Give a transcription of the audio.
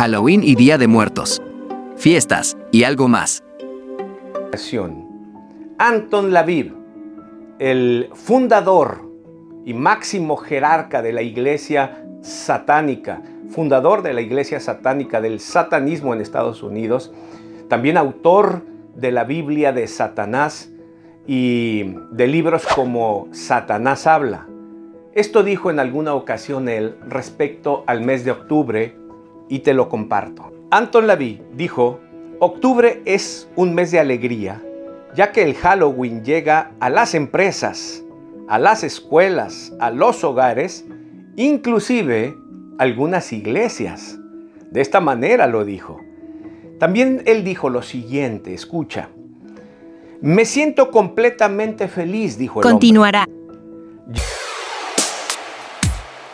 Halloween y Día de Muertos, fiestas y algo más. Anton Laviv, el fundador y máximo jerarca de la iglesia satánica, fundador de la iglesia satánica del satanismo en Estados Unidos, también autor de la Biblia de Satanás y de libros como Satanás habla. Esto dijo en alguna ocasión él respecto al mes de octubre y te lo comparto. Anton Lavey dijo, octubre es un mes de alegría, ya que el Halloween llega a las empresas, a las escuelas, a los hogares, inclusive algunas iglesias. De esta manera lo dijo. También él dijo lo siguiente, escucha. Me siento completamente feliz, dijo el Continuará.